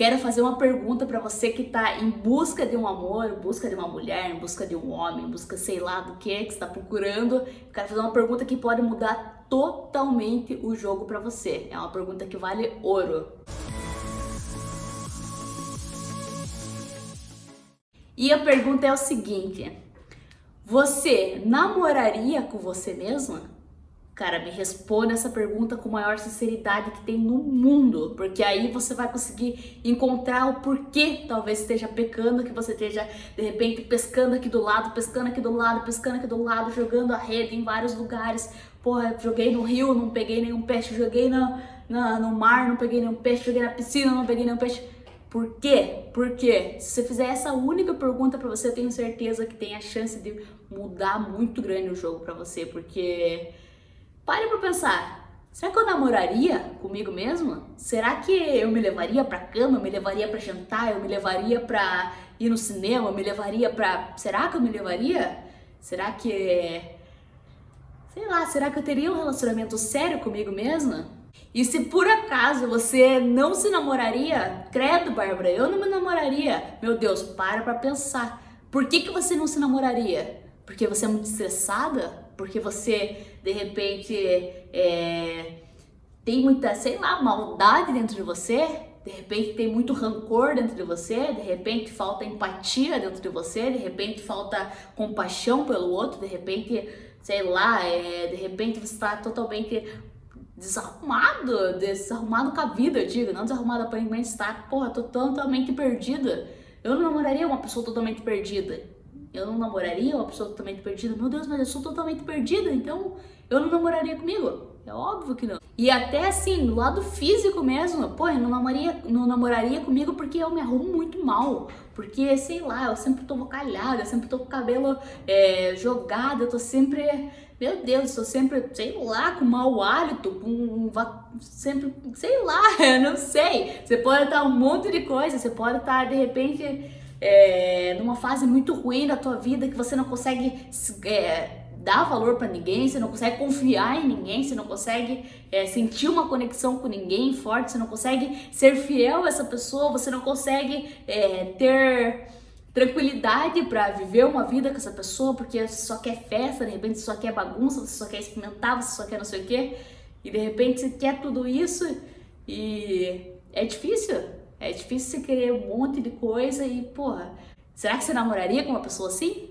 quero fazer uma pergunta para você que tá em busca de um amor, em busca de uma mulher, em busca de um homem, em busca sei lá do que que está procurando. Quero fazer uma pergunta que pode mudar totalmente o jogo para você. É uma pergunta que vale ouro. E a pergunta é o seguinte: você namoraria com você mesma? Cara, me responda essa pergunta com a maior sinceridade que tem no mundo, porque aí você vai conseguir encontrar o porquê talvez esteja pecando, que você esteja de repente pescando aqui do lado, pescando aqui do lado, pescando aqui do lado, jogando a rede em vários lugares. Porra, joguei no rio, não peguei nenhum peixe, joguei no, no, no mar, não peguei nenhum peixe, joguei na piscina, não peguei nenhum peixe. Por quê? Porque se você fizer essa única pergunta para você, eu tenho certeza que tem a chance de mudar muito grande o jogo para você, porque Pare para pensar. Será que eu namoraria comigo mesma? Será que eu me levaria para cama, eu me levaria para jantar, eu me levaria para ir no cinema, eu me levaria para, será que eu me levaria? Será que sei lá, será que eu teria um relacionamento sério comigo mesma? E se por acaso você não se namoraria, credo, Bárbara, eu não me namoraria. Meu Deus, para pra pensar. Por que, que você não se namoraria? Porque você é muito estressada? porque você de repente é, tem muita, sei lá, maldade dentro de você, de repente tem muito rancor dentro de você, de repente falta empatia dentro de você, de repente falta compaixão pelo outro, de repente, sei lá, é, de repente você está totalmente desarrumado, desarrumado com a vida, eu digo, não desarrumado aparentemente, está, porra, tô totalmente perdida. Eu não namoraria uma pessoa totalmente perdida eu não namoraria uma pessoa totalmente perdida? Meu Deus, mas eu sou totalmente perdida, então eu não namoraria comigo? É óbvio que não. E até assim, no lado físico mesmo, pô, eu não namoraria, não namoraria comigo porque eu me arrumo muito mal. Porque, sei lá, eu sempre tô bocalhada, eu sempre tô com o cabelo é, jogado, eu tô sempre. Meu Deus, eu tô sempre, sei lá, com mau hálito, com. Sempre, sei lá, eu não sei. Você pode estar um monte de coisa, você pode estar de repente é, numa fase muito ruim da tua vida que você não consegue é, dar valor para ninguém, você não consegue confiar em ninguém, você não consegue é, sentir uma conexão com ninguém forte, você não consegue ser fiel a essa pessoa, você não consegue é, ter tranquilidade para viver uma vida com essa pessoa, porque você só quer festa, de repente você só quer bagunça, você só quer experimentar, você só quer não sei o quê, e de repente você quer tudo isso e é difícil. É difícil você querer um monte de coisa e, porra, será que você namoraria com uma pessoa assim?